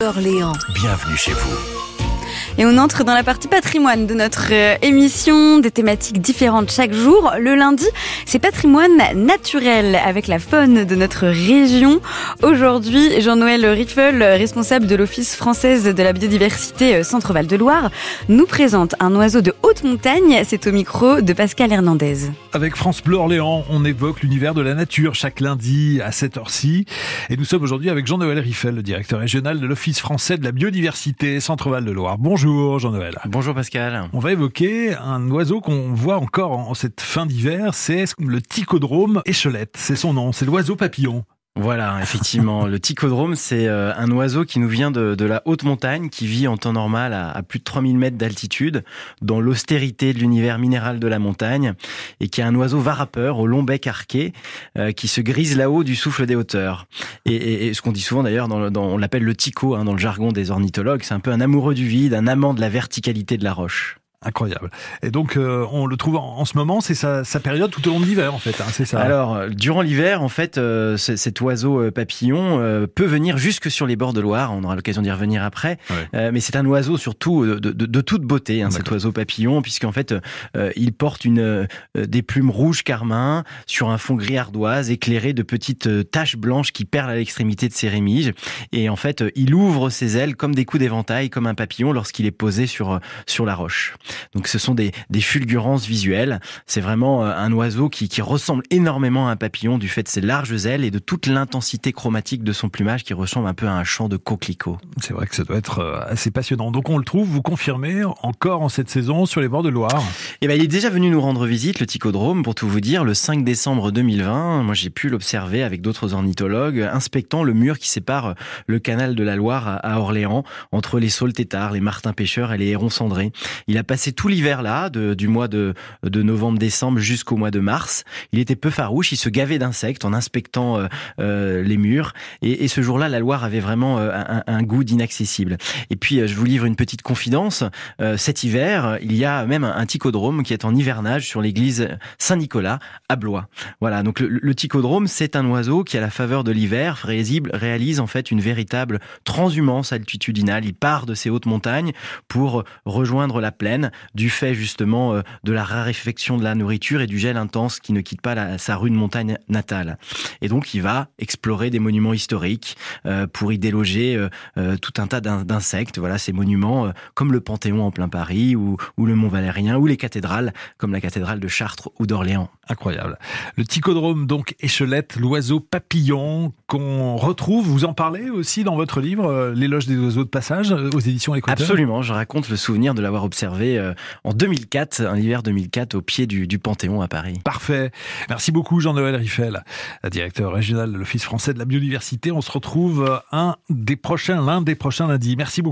Orléans. Bienvenue chez vous. Et on entre dans la partie patrimoine de notre euh, émission, des thématiques différentes chaque jour. Le lundi, c'est patrimoine naturel avec la faune de notre région. Aujourd'hui, Jean-Noël Riffel, responsable de l'Office française de la biodiversité euh, Centre-Val de Loire, nous présente un oiseau de haute montagne. C'est au micro de Pascal Hernandez. Avec France Bleu Orléans, on évoque l'univers de la nature chaque lundi à cette heure-ci. Et nous sommes aujourd'hui avec Jean-Noël Riffel, le directeur régional de l'Office français de la biodiversité Centre-Val de Loire. Bonjour. Bonjour Jean-Noël. Bonjour Pascal. On va évoquer un oiseau qu'on voit encore en cette fin d'hiver, c'est le ticodrome échelette. C'est son nom, c'est l'oiseau papillon. Voilà, effectivement. le ticodrome, c'est euh, un oiseau qui nous vient de, la haute montagne, qui vit en temps normal à, plus de 3000 mètres d'altitude, dans l'austérité de l'univers minéral de la montagne, et qui est un oiseau varapeur au long bec arqué, euh, qui se grise là-haut du souffle des hauteurs. Et, ce qu'on dit souvent d'ailleurs, on l'appelle le tico hein, dans le jargon des ornithologues, c'est un peu un amoureux du vide, un amant de la verticalité de la roche. Incroyable. Et donc, euh, on le trouve en, ce moment, c'est sa, sa, période tout au long de l'hiver, en fait. Hein, c'est ça. Alors, euh, durant l'hiver, en fait, euh, cet oiseau papillon peut venir jusque sur les bords de Loire. On aura l'occasion d'y revenir après. mais c'est un oiseau surtout de, de, de toute beauté, hein, cet oiseau papillon, puisqu'en fait, il porte une des plumes rouges carmin sur un fond gris ardoise, éclairé de petites taches blanches qui perlent à l'extrémité de ses rémiges. Et en fait, il ouvre ses ailes comme des coups d'éventail, comme un papillon lorsqu'il est posé sur sur la roche. Donc ce sont des, des fulgurances visuelles. C'est vraiment euh, un oiseau qui, qui ressemble énormément à un papillon du fait de ses larges ailes et de toute l'intensité chromatique de son plumage qui ressemble un peu à un champ de coquelicots. C'est vrai que ça doit être euh, assez passionnant. Donc on le trouve, vous confirmez, encore en cette saison sur les bords de Loire Eh ben, il est déjà venu nous rendre visite, le Ticodrome, pour tout vous dire, le 5 décembre 2020. Moi, j'ai pu l'observer avec d'autres ornithologues, inspectant le mur qui sépare le canal de la Loire à Orléans, entre les saules tétards, les martins pêcheurs et les hérons cendrés. Il a passé tout l'hiver là, du mois de, novembre-décembre jusqu'au mois de mars. Il était peu farouche, il se gavait d'insectes en inspectant euh, euh, les murs. Et, ce jour-là, la Loire avait vraiment euh, un, goût d'inaccessible. Et puis, je vous livre une petite confidence. cet hiver, il y a même un, ticodrome qui est en hivernage sur l'église Saint-Nicolas à Blois. Voilà, donc le, ticodrome, c'est un oiseau qui, à la faveur de l'hiver, réalise en fait une véritable transhumance altitudinale. Il part de ces hautes montagnes pour rejoindre la plaine du fait justement euh, de la raréfaction de la nourriture et du gel intense qui ne quitte pas sa rue de montagne natale. Et donc il va explorer des monuments historiques euh, pour y déloger euh, tout un tas d'insectes. Voilà ces monuments comme le Panthéon en plein Paris ou, ou le Mont Valérien ou les cathédrales comme la cathédrale de Chartres ou d'Orléans. Incroyable. Le ticodrome donc échelette, l'oiseau papillon qu'on retrouve. Vous en parlez aussi dans votre livre L'éloge des oiseaux de passage aux éditions Équateur? Absolument. Je raconte le souvenir de l'avoir observé euh, en 2004, un hiver 2004, au pied du, Panthéon à Paris. Parfait. Merci beaucoup Jean-Noël Riffel, directeur régional de l'Office français de la biodiversité. On se retrouve un des prochains, l'un des prochains lundis. Merci beaucoup.